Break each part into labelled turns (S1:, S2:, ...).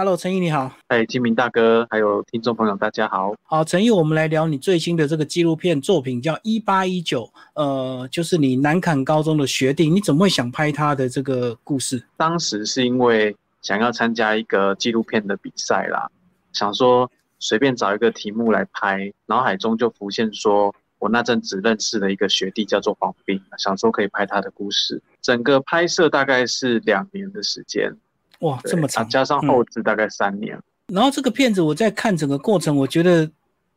S1: ，Hello，陈毅你好。
S2: 哎，金明大哥，还有听众朋友，大家好。
S1: 好，陈毅，我们来聊你最新的这个纪录片作品，叫《一八一九》，呃，就是你南坎高中的学弟，你怎么会想拍他的这个故事？
S2: 当时是因为想要参加一个纪录片的比赛啦，想说随便找一个题目来拍，脑海中就浮现说。我那阵子认识了一个学弟叫做黄斌，想说可以拍他的故事。整个拍摄大概是两年的时间，
S1: 哇，这么长，
S2: 加上后置大概三年。
S1: 然后这个片子我在看整个过程，我觉得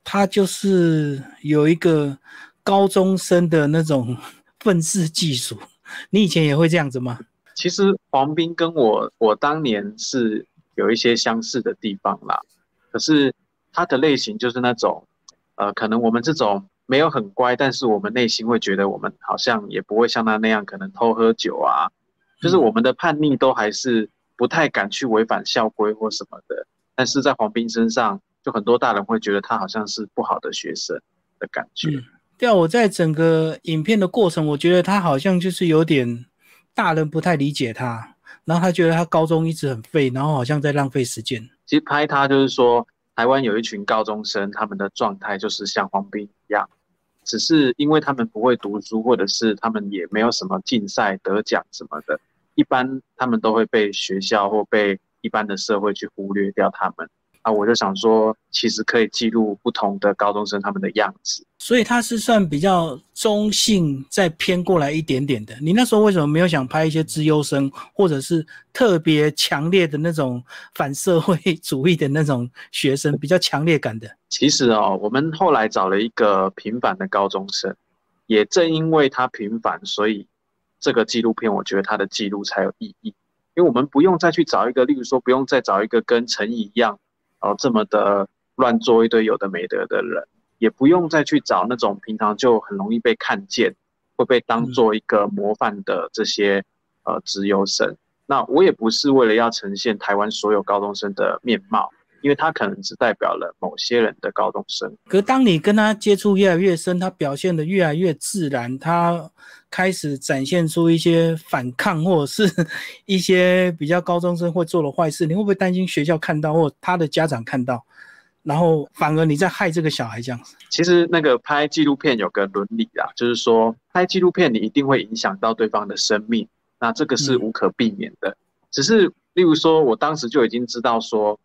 S1: 他就是有一个高中生的那种 愤世嫉俗。你以前也会这样子吗？
S2: 其实黄斌跟我，我当年是有一些相似的地方啦。可是他的类型就是那种，呃，可能我们这种。没有很乖，但是我们内心会觉得我们好像也不会像他那样可能偷喝酒啊，就是我们的叛逆都还是不太敢去违反校规或什么的。但是在黄斌身上，就很多大人会觉得他好像是不好的学生的感觉。
S1: 对啊，我在整个影片的过程，我觉得他好像就是有点大人不太理解他，然后他觉得他高中一直很废，然后好像在浪费时间。
S2: 其实拍他就是说。台湾有一群高中生，他们的状态就是像黄斌一样，只是因为他们不会读书，或者是他们也没有什么竞赛得奖什么的，一般他们都会被学校或被一般的社会去忽略掉他们。啊，我就想说，其实可以记录不同的高中生他们的样子，
S1: 所以他是算比较中性，再偏过来一点点的。你那时候为什么没有想拍一些资优生，或者是特别强烈的那种反社会主义的那种学生，比较强烈感的？
S2: 其实哦，我们后来找了一个平凡的高中生，也正因为他平凡，所以这个纪录片我觉得它的记录才有意义，因为我们不用再去找一个，例如说不用再找一个跟陈怡一样。哦，这么的乱做一堆有的没得的人，也不用再去找那种平常就很容易被看见，会被当做一个模范的这些呃职优生。那我也不是为了要呈现台湾所有高中生的面貌，因为他可能只代表了某些人的高中生。
S1: 可当你跟他接触越来越深，他表现的越来越自然，他开始展现出一些反抗，或者是一些比较高中生会做的坏事，你会不会担心学校看到，或他的家长看到，然后反而你在害这个小孩这样子？
S2: 其实那个拍纪录片有个伦理啊，就是说拍纪录片你一定会影响到对方的生命，那这个是无可避免的。只是例如说，我当时就已经知道说，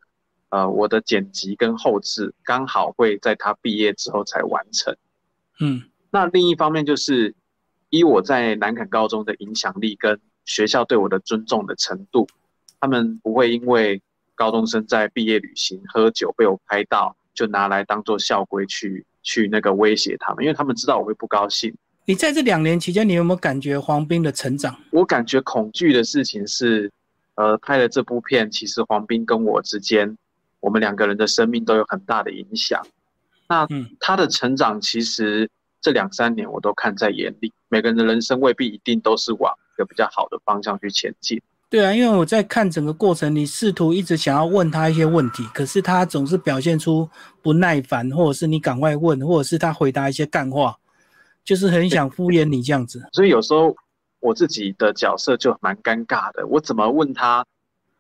S2: 呃，我的剪辑跟后置刚好会在他毕业之后才完成。嗯，那另一方面就是。以我在南坎高中的影响力跟学校对我的尊重的程度，他们不会因为高中生在毕业旅行喝酒被我拍到，就拿来当做校规去去那个威胁他们，因为他们知道我会不高兴。
S1: 你在这两年期间，你有没有感觉黄斌的成长？
S2: 我感觉恐惧的事情是，呃，拍了这部片，其实黄斌跟我之间，我们两个人的生命都有很大的影响。那他的成长其实。这两三年我都看在眼里，每个人的人生未必一定都是往一个比较好的方向去前进。
S1: 对啊，因为我在看整个过程，你试图一直想要问他一些问题，可是他总是表现出不耐烦，或者是你赶快问，或者是他回答一些干话，就是很想敷衍你这样子。
S2: 所以有时候我自己的角色就蛮尴尬的，我怎么问他？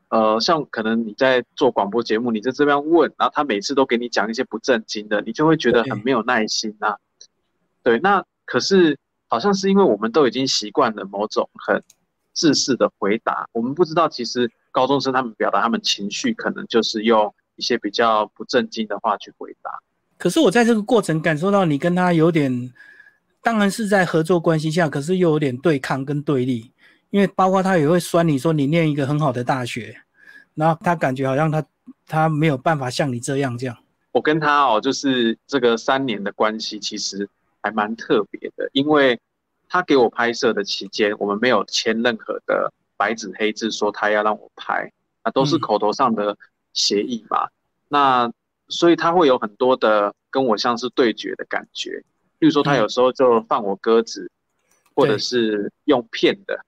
S2: 呃，像可能你在做广播节目，你在这边问，然后他每次都给你讲一些不正经的，你就会觉得很没有耐心啊。对，那可是好像是因为我们都已经习惯了某种很自私的回答，我们不知道其实高中生他们表达他们情绪，可能就是用一些比较不正经的话去回答。
S1: 可是我在这个过程感受到你跟他有点，当然是在合作关系下，可是又有点对抗跟对立，因为包括他也会酸你说你念一个很好的大学，然后他感觉好像他他没有办法像你这样这样。
S2: 我跟他哦，就是这个三年的关系，其实。还蛮特别的，因为他给我拍摄的期间，我们没有签任何的白纸黑字说他要让我拍，那都是口头上的协议嘛。那所以他会有很多的跟我像是对决的感觉，例如说他有时候就放我鸽子，或者是用骗的，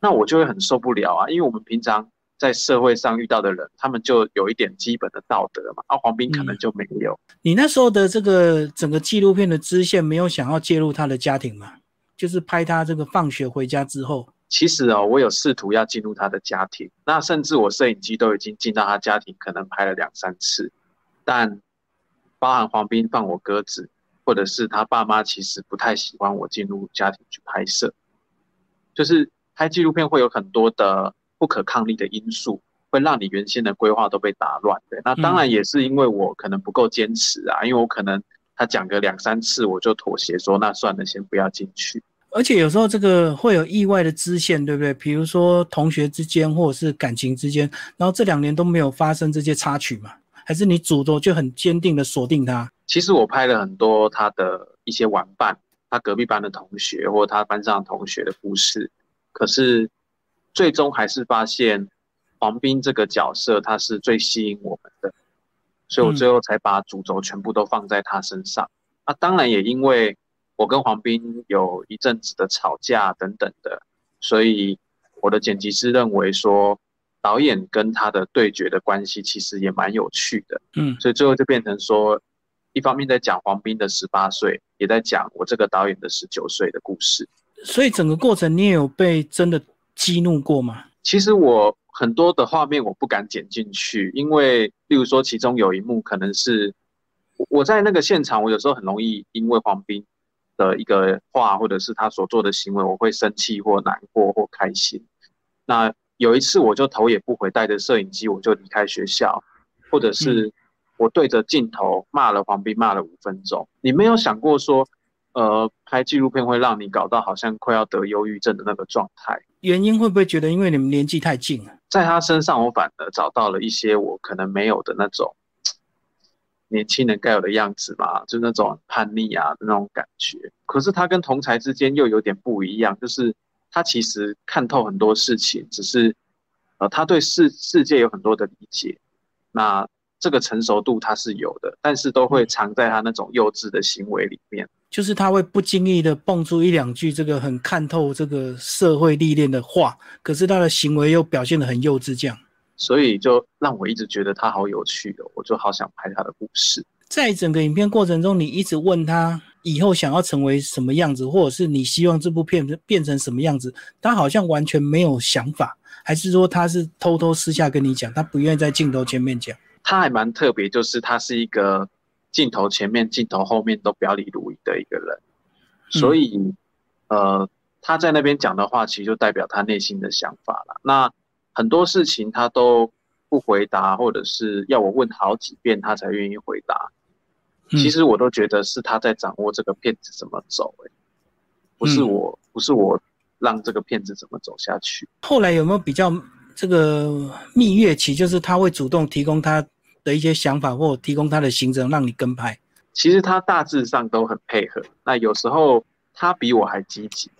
S2: 那我就会很受不了啊，因为我们平常。在社会上遇到的人，他们就有一点基本的道德嘛。而黄斌可能就没有。
S1: 你那时候的这个整个纪录片的支线，没有想要介入他的家庭吗？就是拍他这个放学回家之后。
S2: 其实哦，我有试图要进入他的家庭，那甚至我摄影机都已经进到他家庭，可能拍了两三次，但包含黄斌放我鸽子，或者是他爸妈其实不太喜欢我进入家庭去拍摄，就是拍纪录片会有很多的不可抗力的因素，会让你原先的规划都被打乱。对，那当然也是因为我可能不够坚持啊，因为我可能他讲个两三次我就妥协说那算了，先不要进去。
S1: 而且有时候这个会有意外的支线，对不对？比如说同学之间，或者是感情之间，然后这两年都没有发生这些插曲嘛？还是你主动就很坚定的锁定他？
S2: 其实我拍了很多他的一些玩伴，他隔壁班的同学，或他班上同学的故事，可是最终还是发现黄斌这个角色他是最吸引我们的，所以我最后才把主轴全部都放在他身上。那当然也因为。我跟黄斌有一阵子的吵架等等的，所以我的剪辑师认为说，导演跟他的对决的关系其实也蛮有趣的，嗯，所以最后就变成说，一方面在讲黄斌的十八岁，也在讲我这个导演的十九岁的故事。
S1: 所以整个过程你也有被真的激怒过吗？
S2: 其实我很多的画面我不敢剪进去，因为例如说其中有一幕可能是我在那个现场，我有时候很容易因为黄斌。的一个话，或者是他所做的行为，我会生气或难过或开心。那有一次，我就头也不回，带着摄影机，我就离开学校，或者是我对着镜头骂了黄斌，骂了五分钟。你没有想过说，呃，拍纪录片会让你搞到好像快要得忧郁症的那个状态？
S1: 原因会不会觉得因为你们年纪太近了？
S2: 在他身上，我反而找到了一些我可能没有的那种。年轻人该有的样子嘛，就那种叛逆啊的那种感觉。可是他跟同才之间又有点不一样，就是他其实看透很多事情，只是呃他对世世界有很多的理解。那这个成熟度他是有的，但是都会藏在他那种幼稚的行为里面。
S1: 就是他会不经意的蹦出一两句这个很看透这个社会历练的话，可是他的行为又表现得很幼稚，这样。
S2: 所以就让我一直觉得他好有趣的，我就好想拍他的故事。
S1: 在整个影片过程中，你一直问他以后想要成为什么样子，或者是你希望这部片变成什么样子，他好像完全没有想法，还是说他是偷偷私下跟你讲，他不愿意在镜头前面讲？
S2: 他还蛮特别，就是他是一个镜头前面、镜头后面都表里如一的一个人，所以呃，他在那边讲的话，其实就代表他内心的想法了。那。很多事情他都不回答，或者是要我问好几遍他才愿意回答。其实我都觉得是他在掌握这个骗子怎么走，哎，不是我，不是我让这个骗子怎么走下去。
S1: 后来有没有比较这个蜜月期，就是他会主动提供他的一些想法，或提供他的行程让你跟拍？
S2: 其实他大致上都很配合，那有时候他比我还积极，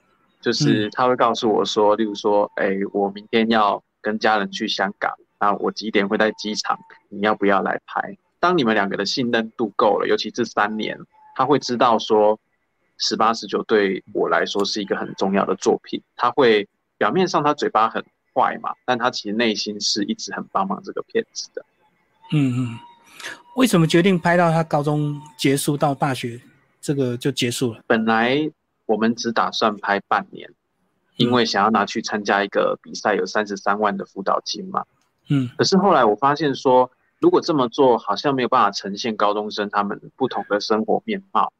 S2: 就是他会告诉我说，例如说，哎，我明天要。跟家人去香港，那我几点会在机场？你要不要来拍？当你们两个的信任度够了，尤其这三年，他会知道说，十八十九对我来说是一个很重要的作品。他会表面上他嘴巴很坏嘛，但他其实内心是一直很帮忙这个片子的。
S1: 嗯嗯，为什么决定拍到他高中结束到大学这个就结束了？
S2: 本来我们只打算拍半年。因为想要拿去参加一个比赛，有三十三万的辅导金嘛。嗯，可是后来我发现说，如果这么做，好像没有办法呈现高中生他们不同的生活面貌。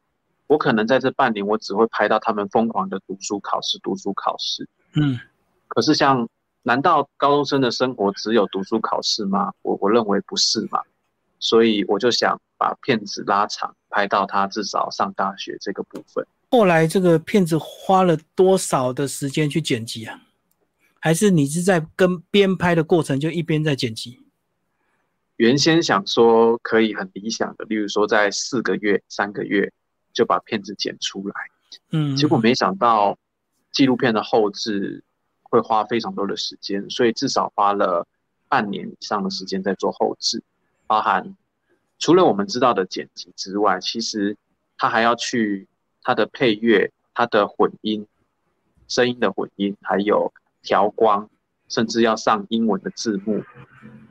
S2: 我可能在这半年，我只会拍到他们疯狂的读书考试、读书考试。嗯，可是像，难道高中生的生活只有读书考试吗？我我认为不是嘛。所以我就想把片子拉长，拍到他至少上大学这个部分。
S1: 后来这个片子花了多少的时间去剪辑啊？还是你是在跟边拍的过程就一边在剪辑？
S2: 原先想说可以很理想的，例如说在四个月、三个月就把片子剪出来，嗯，结果没想到纪录片的后置会花非常多的时间，所以至少花了半年以上的时间在做后置，包含除了我们知道的剪辑之外，其实他还要去。他的配乐、他的混音、声音的混音，还有调光，甚至要上英文的字幕，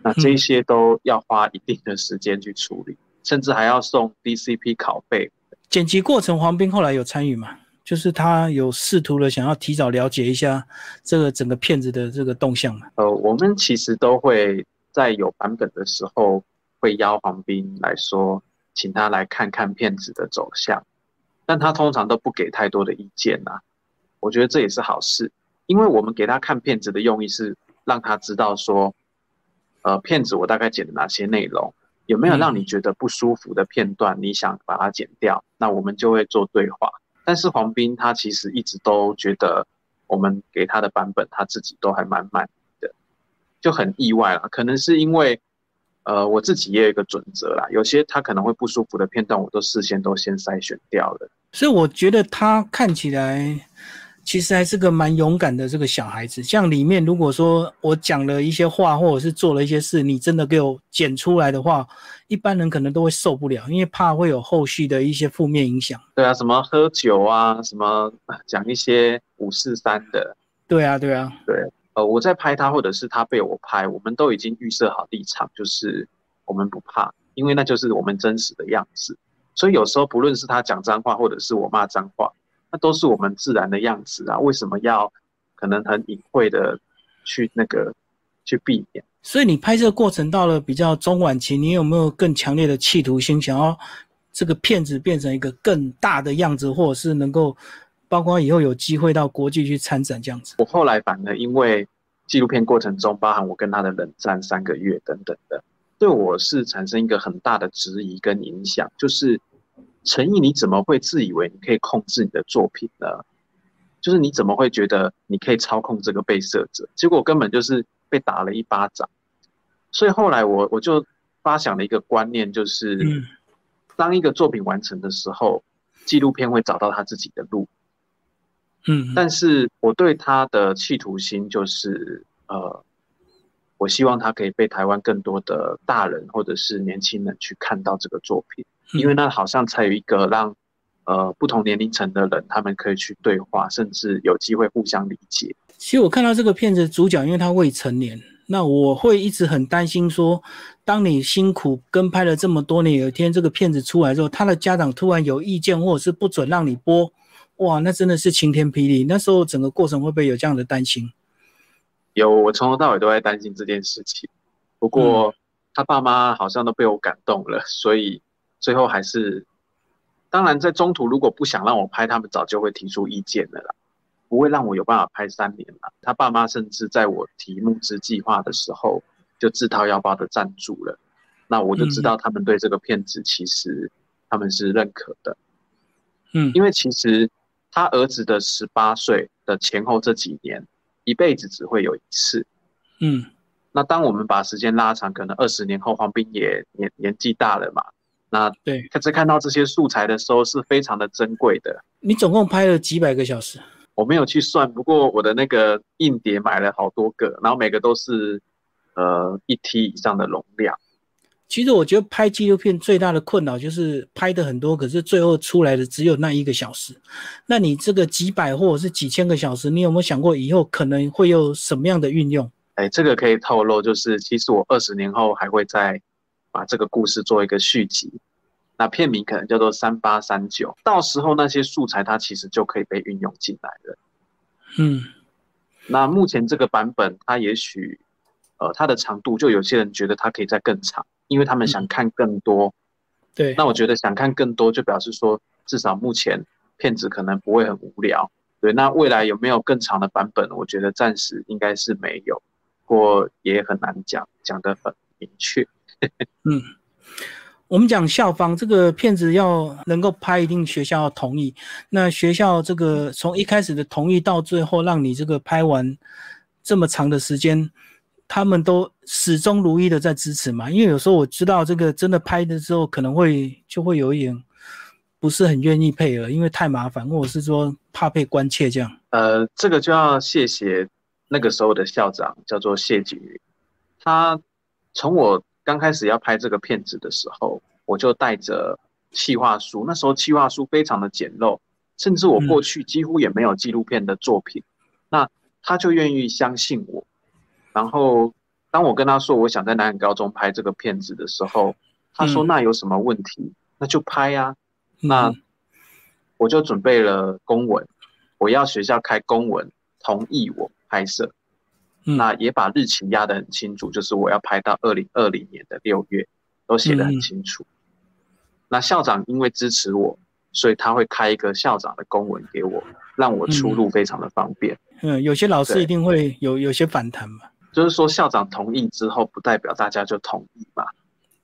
S2: 那这些都要花一定的时间去处理，甚至还要送 DCP 拷贝。
S1: 剪辑过程，黄斌后来有参与吗？就是他有试图的想要提早了解一下这个整个片子的这个动向嘛？
S2: 呃，我们其实都会在有版本的时候会邀黄斌来说，请他来看看片子的走向，但他通常都不给太多的意见呐。我觉得这也是好事，因为我们给他看片子的用意是让他知道说，呃，片子我大概剪了哪些内容。有没有让你觉得不舒服的片段？你想把它剪掉，那我们就会做对话。但是黄斌他其实一直都觉得我们给他的版本他自己都还蛮满意的，就很意外了。可能是因为呃我自己也有一个准则啦，有些他可能会不舒服的片段，我都事先都先筛选掉了。
S1: 所以我觉得他看起来。其实还是个蛮勇敢的这个小孩子。像里面，如果说我讲了一些话，或者是做了一些事，你真的给我剪出来的话，一般人可能都会受不了，因为怕会有后续的一些负面影响。
S2: 对啊，什么喝酒啊，什么讲一些五四三的。
S1: 对啊，对啊，
S2: 对。呃，我在拍他，或者是他被我拍，我们都已经预设好立场，就是我们不怕，因为那就是我们真实的样子。所以有时候不论是他讲脏话，或者是我骂脏话。那都是我们自然的样子啊，为什么要可能很隐晦的去那个去避免？
S1: 所以你拍摄过程到了比较中晚期，你有没有更强烈的企图心，想要这个片子变成一个更大的样子，或者是能够包括以后有机会到国际去参展这样子？
S2: 我后来反而因为纪录片过程中，包含我跟他的冷战三个月等等的，对我是产生一个很大的质疑跟影响，就是。陈毅，你怎么会自以为你可以控制你的作品呢？就是你怎么会觉得你可以操控这个被摄者？结果根本就是被打了一巴掌。所以后来我我就发想了一个观念，就是当一个作品完成的时候，纪录片会找到他自己的路。
S1: 嗯，
S2: 但是我对他的企图心就是，呃，我希望他可以被台湾更多的大人或者是年轻人去看到这个作品。因为那好像才有一个让，呃，不同年龄层的人他们可以去对话，甚至有机会互相理解。
S1: 其实我看到这个片子主角，因为他未成年，那我会一直很担心说，当你辛苦跟拍了这么多年，有一天这个片子出来之后，他的家长突然有意见或者是不准让你播，哇，那真的是晴天霹雳。那时候整个过程会不会有这样的担心？
S2: 有，我从头到尾都在担心这件事情。不过他爸妈好像都被我感动了，所以。最后还是，当然在中途如果不想让我拍，他们早就会提出意见的啦，不会让我有办法拍三年了。他爸妈甚至在我提募资计划的时候就自掏腰包的赞助了，那我就知道他们对这个片子其实他们是认可的。
S1: 嗯，
S2: 因为其实他儿子的十八岁的前后这几年，一辈子只会有一次。
S1: 嗯，
S2: 那当我们把时间拉长，可能二十年后黄斌也年年纪大了嘛。那
S1: 对，
S2: 在看到这些素材的时候是非常的珍贵的。
S1: 你总共拍了几百个小时？
S2: 我没有去算，不过我的那个硬碟买了好多个，然后每个都是呃一 T 以上的容量。
S1: 其实我觉得拍纪录片最大的困扰就是拍的很多，可是最后出来的只有那一个小时。那你这个几百或者是几千个小时，你有没有想过以后可能会有什么样的运用？
S2: 哎，这个可以透露，就是其实我二十年后还会再。把这个故事做一个续集，那片名可能叫做三八三九，到时候那些素材它其实就可以被运用进来了。
S1: 嗯，
S2: 那目前这个版本它也许，呃，它的长度就有些人觉得它可以再更长，因为他们想看更多。
S1: 对，
S2: 那我觉得想看更多，就表示说至少目前片子可能不会很无聊。对，那未来有没有更长的版本？我觉得暂时应该是没有，不过也很难讲，讲得很明确。
S1: 嗯，我们讲校方这个片子要能够拍，一定学校要同意。那学校这个从一开始的同意到最后让你这个拍完这么长的时间，他们都始终如一的在支持嘛？因为有时候我知道这个真的拍的时候可能会就会有一点不是很愿意配合，因为太麻烦，或者是说怕被关切这样。
S2: 呃，这个就要谢谢那个时候的校长，叫做谢景云，他从我。刚开始要拍这个片子的时候，我就带着企划书。那时候企划书非常的简陋，甚至我过去几乎也没有纪录片的作品。那他就愿意相信我。然后当我跟他说我想在南安高中拍这个片子的时候，他说那有什么问题？那就拍啊。那我就准备了公文，我要学校开公文同意我拍摄，那也把日期压得很清楚，就是我要拍到二零二零年的六月，都写得很清楚。那校长因为支持我，所以他会开一个校长的公文给我，让我出入非常的方便。
S1: 嗯，有些老师一定会有有些反弹嘛，
S2: 就是说校长同意之后，不代表大家就同意嘛。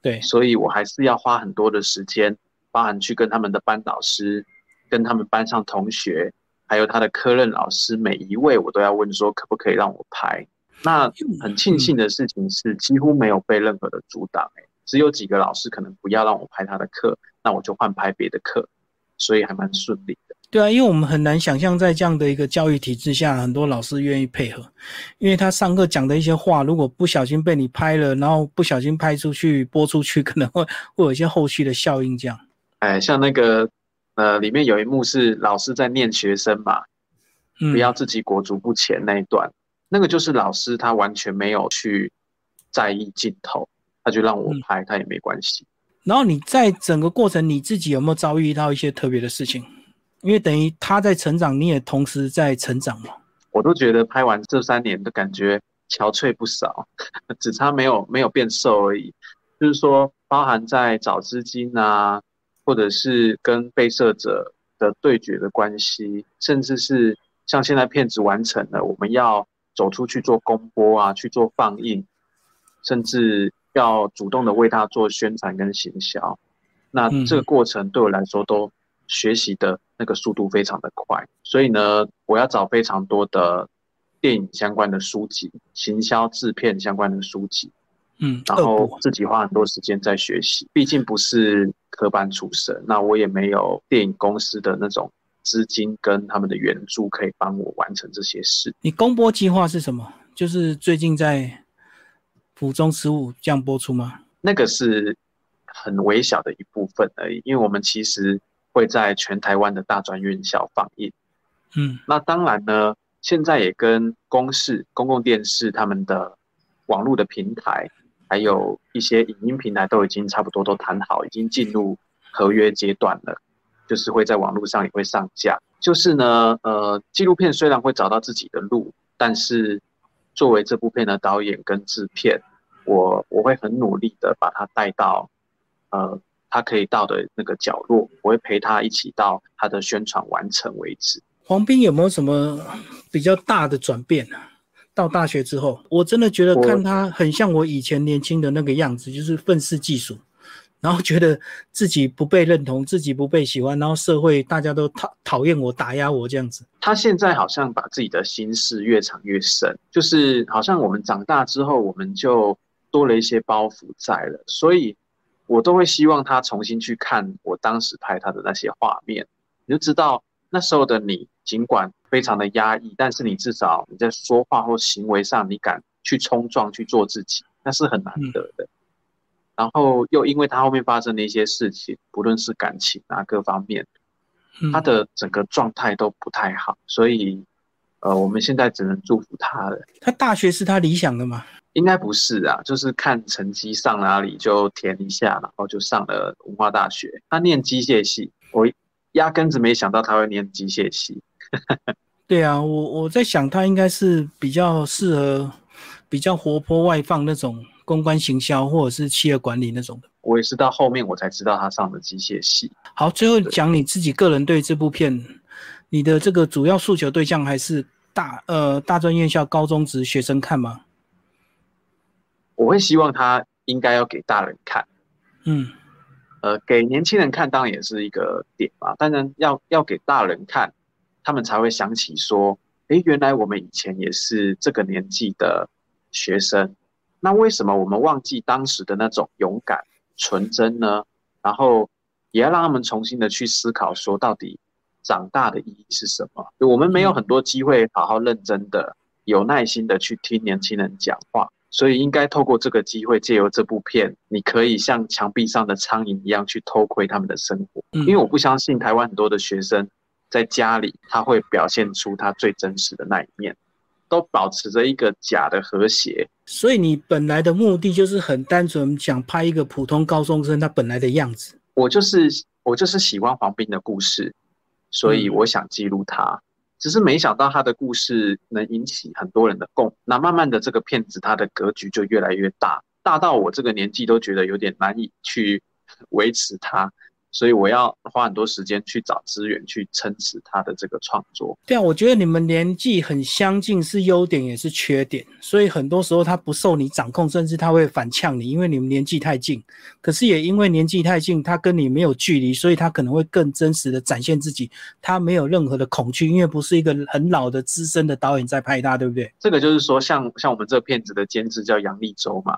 S1: 对，
S2: 所以我还是要花很多的时间，包含去跟他们的班导师、跟他们班上同学，还有他的科任老师，每一位我都要问说可不可以让我拍。那很庆幸的事情是，几乎没有被任何的阻挡，哎，只有几个老师可能不要让我拍他的课，那我就换拍别的课，所以还蛮顺利的。
S1: 对啊，因为我们很难想象在这样的一个教育体制下，很多老师愿意配合，因为他上课讲的一些话，如果不小心被你拍了，然后不小心拍出去播出去，可能会会有一些后续的效应。这样，
S2: 哎，像那个呃，里面有一幕是老师在念学生嘛，不要自己裹足不前那一段，那个就是老师他完全没有去在意镜头，他就让我拍，他也没关系。
S1: 然后你在整个过程，你自己有没有遭遇到一些特别的事情？因为等于他在成长，你也同时在成长嘛。
S2: 我都觉得拍完这三年的感觉憔悴不少，只差没有没有变瘦而已。就是说，包含在找资金啊，或者是跟被摄者的对决的关系，甚至是像现在片子完成了，我们要走出去做公播啊，去做放映，甚至要主动的为他做宣传跟行销。那这个过程对我来说都。学习的那个速度非常的快，所以呢，我要找非常多的电影相关的书籍、行销制片相关的书籍，
S1: 嗯，
S2: 然后自己花很多时间在学习。毕竟不是科班出身，那我也没有电影公司的那种资金跟他们的援助可以帮我完成这些事。
S1: 你公播计划是什么？就是最近在府中十五这样播出吗？
S2: 那个是很微小的一部分而已，因为我们其实。会在全台湾的大专院校放映，
S1: 嗯，
S2: 那当然呢，现在也跟公视、公共电视他们的网络的平台，还有一些影音平台都已经差不多都谈好，已经进入合约阶段了，就是会在网络上也会上架。就是呢，呃，纪录片虽然会找到自己的路，但是作为这部片的导演跟制片，我我会很努力的把它带到，呃。他可以到的那个角落，我会陪他一起到他的宣传完成为止。
S1: 黄斌有没有什么比较大的转变呢？到大学之后，我真的觉得看他很像我以前年轻的那个样子，就是愤世嫉俗，然后觉得自己不被认同，自己不被喜欢，然后社会大家都讨讨厌我、打压我这样子。
S2: 他现在好像把自己的心事越藏越深，就是好像我们长大之后，我们就多了一些包袱在了，所以。我都会希望他重新去看我当时拍他的那些画面，你就知道那时候的你，尽管非常的压抑，但是你至少你在说话或行为上，你敢去冲撞去做自己，那是很难得的。然后又因为他后面发生的一些事情，不论是感情啊各方面，他的整个状态都不太好，所以呃，我们现在只能祝福他了。
S1: 他大学是他理想的吗？
S2: 应该不是啊，就是看成绩上哪里就填一下，然后就上了文化大学。他念机械系，我压根子没想到他会念机械系。
S1: 对啊，我我在想他应该是比较适合比较活泼外放那种公关行销或者是企业管理那种的。
S2: 我也是到后面我才知道他上的机械系。
S1: 好，最后讲你自己个人对这部片，你的这个主要诉求对象还是大呃大专院校高中职学生看吗？
S2: 我会希望他应该要给大人看，
S1: 嗯，
S2: 呃，给年轻人看当然也是一个点嘛。当然要要给大人看，他们才会想起说，诶，原来我们以前也是这个年纪的学生，那为什么我们忘记当时的那种勇敢、纯真呢？然后也要让他们重新的去思考，说到底长大的意义是什么？我们没有很多机会好好认真的、有耐心的去听年轻人讲话。所以应该透过这个机会，借由这部片，你可以像墙壁上的苍蝇一样去偷窥他们的生活。因为我不相信台湾很多的学生在家里他会表现出他最真实的那一面，都保持着一个假的和谐。
S1: 所以你本来的目的就是很单纯，想拍一个普通高中生他本来的样子。
S2: 我就是我就是喜欢黄斌的故事，所以我想记录他。只是没想到他的故事能引起很多人的共，那慢慢的这个片子它的格局就越来越大，大到我这个年纪都觉得有点难以去维持它。所以我要花很多时间去找资源去撑持他的这个创作。
S1: 对啊，我觉得你们年纪很相近是优点也是缺点，所以很多时候他不受你掌控，甚至他会反呛你，因为你们年纪太近。可是也因为年纪太近，他跟你没有距离，所以他可能会更真实的展现自己。他没有任何的恐惧，因为不是一个很老的资深的导演在拍他，对不对？
S2: 这个就是说，像像我们这片子的监制叫杨立洲嘛，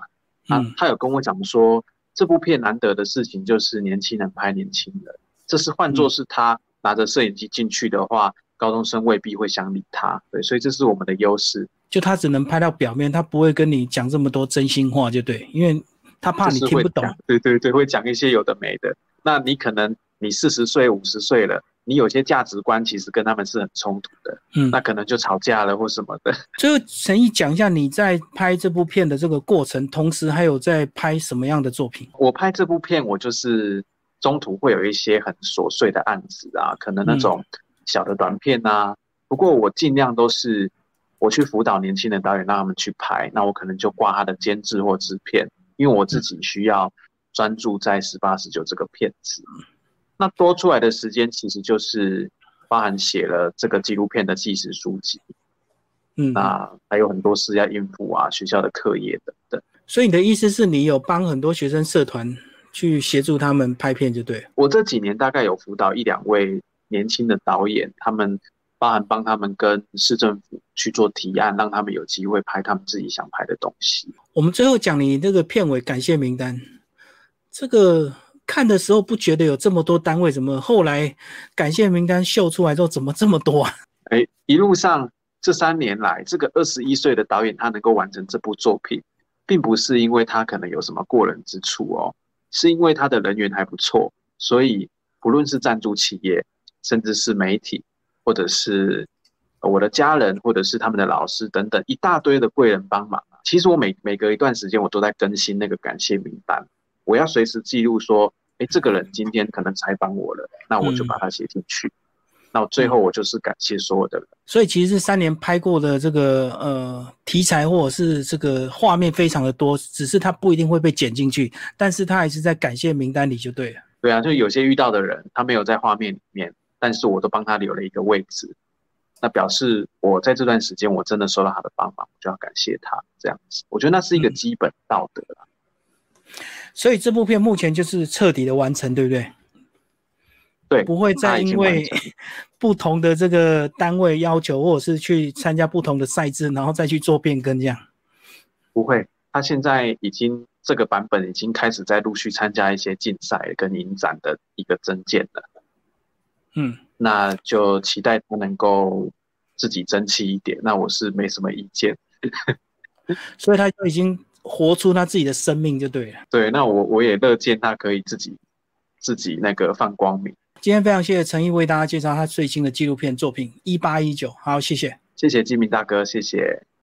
S2: 嗯，他有跟我讲说。这部片难得的事情就是年轻人拍年轻人，这是换作是他拿着摄影机进去的话，高中生未必会想理他。对，所以这是我们的优势。
S1: 就他只能拍到表面，他不会跟你讲这么多真心话，就对，因为他怕你听不懂。
S2: 对对对，会讲一些有的没的。那你可能你四十岁、五十岁了。你有些价值观其实跟他们是很冲突的，嗯，那可能就吵架了或什么的。
S1: 就陈毅讲一下你在拍这部片的这个过程，同时还有在拍什么样的作品？
S2: 我拍这部片，我就是中途会有一些很琐碎的案子啊，可能那种小的短片啊。不过我尽量都是我去辅导年轻的导演，让他们去拍。那我可能就挂他的监制或制片，因为我自己需要专注在十八十九这个片子。那多出来的时间其实就是包含写了这个纪录片的纪实书籍，嗯，那还有很多事要应付啊，学校的课业等等。
S1: 所以你的意思是你有帮很多学生社团去协助他们拍片，就对。
S2: 我这几年大概有辅导一两位年轻的导演，他们包含帮他们跟市政府去做提案，让他们有机会拍他们自己想拍的东西。
S1: 我们最后讲你那个片尾感谢名单，这个。看的时候不觉得有这么多单位，怎么后来感谢名单秀出来之后，怎么这么多啊？
S2: 哎，一路上这三年来，这个二十一岁的导演他能够完成这部作品，并不是因为他可能有什么过人之处哦，是因为他的人缘还不错，所以不论是赞助企业，甚至是媒体，或者是我的家人，或者是他们的老师等等一大堆的贵人帮忙其实我每每隔一段时间，我都在更新那个感谢名单。我要随时记录说，哎，这个人今天可能采访我了，那我就把它写进去。那最后我就是感谢所有的人。
S1: 所以其实这三年拍过的这个呃题材或者是这个画面非常的多，只是它不一定会被剪进去，但是他还是在感谢名单里就对了。
S2: 对啊，就有些遇到的人他没有在画面里面，但是我都帮他留了一个位置，那表示我在这段时间我真的收到他的帮忙，我就要感谢他这样子。我觉得那是一个基本道德了。
S1: 所以这部片目前就是彻底的完成，对不对？
S2: 对，
S1: 不会再因为 不同的这个单位要求，或者是去参加不同的赛制，然后再去做变更这样。
S2: 不会，他现在已经这个版本已经开始在陆续参加一些竞赛跟影展的一个增建了。嗯，那就期待他能够自己争气一点。那我是没什么意见。
S1: 所以他就已经。活出他自己的生命就对了。
S2: 对，那我我也乐见他可以自己自己那个放光明。
S1: 今天非常谢谢陈毅为大家介绍他最新的纪录片作品《一八一九》，好，谢谢，
S2: 谢谢金明大哥，谢谢。